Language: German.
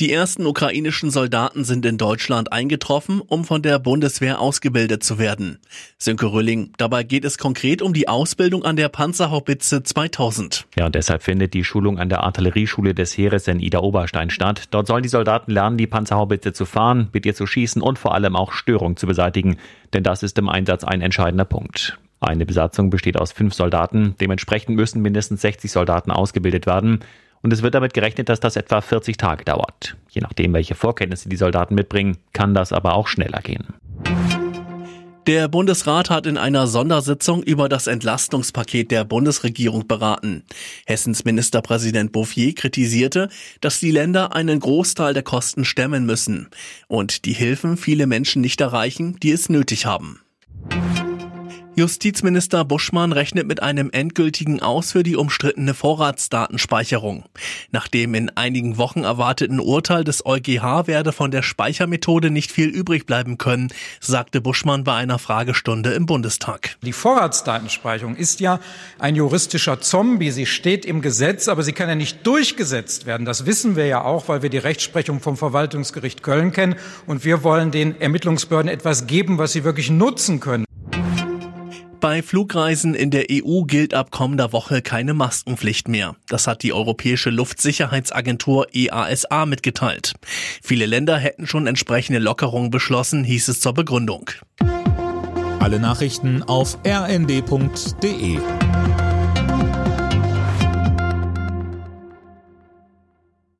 Die ersten ukrainischen Soldaten sind in Deutschland eingetroffen, um von der Bundeswehr ausgebildet zu werden. Sönke Rülling, dabei geht es konkret um die Ausbildung an der Panzerhaubitze 2000. Ja, und deshalb findet die Schulung an der Artillerieschule des Heeres in Ida-Oberstein statt. Dort sollen die Soldaten lernen, die Panzerhaubitze zu fahren, mit ihr zu schießen und vor allem auch Störung zu beseitigen. Denn das ist im Einsatz ein entscheidender Punkt. Eine Besatzung besteht aus fünf Soldaten. Dementsprechend müssen mindestens 60 Soldaten ausgebildet werden. Und es wird damit gerechnet, dass das etwa 40 Tage dauert. Je nachdem, welche Vorkenntnisse die Soldaten mitbringen, kann das aber auch schneller gehen. Der Bundesrat hat in einer Sondersitzung über das Entlastungspaket der Bundesregierung beraten. Hessens Ministerpräsident Bouffier kritisierte, dass die Länder einen Großteil der Kosten stemmen müssen und die Hilfen viele Menschen nicht erreichen, die es nötig haben. Justizminister Buschmann rechnet mit einem endgültigen Aus für die umstrittene Vorratsdatenspeicherung. Nach dem in einigen Wochen erwarteten Urteil des EuGH werde von der Speichermethode nicht viel übrig bleiben können, sagte Buschmann bei einer Fragestunde im Bundestag. Die Vorratsdatenspeicherung ist ja ein juristischer Zombie. Sie steht im Gesetz, aber sie kann ja nicht durchgesetzt werden. Das wissen wir ja auch, weil wir die Rechtsprechung vom Verwaltungsgericht Köln kennen. Und wir wollen den Ermittlungsbehörden etwas geben, was sie wirklich nutzen können. Bei Flugreisen in der EU gilt ab kommender Woche keine Maskenpflicht mehr. Das hat die Europäische Luftsicherheitsagentur EASA mitgeteilt. Viele Länder hätten schon entsprechende Lockerungen beschlossen, hieß es zur Begründung. Alle Nachrichten auf rnd.de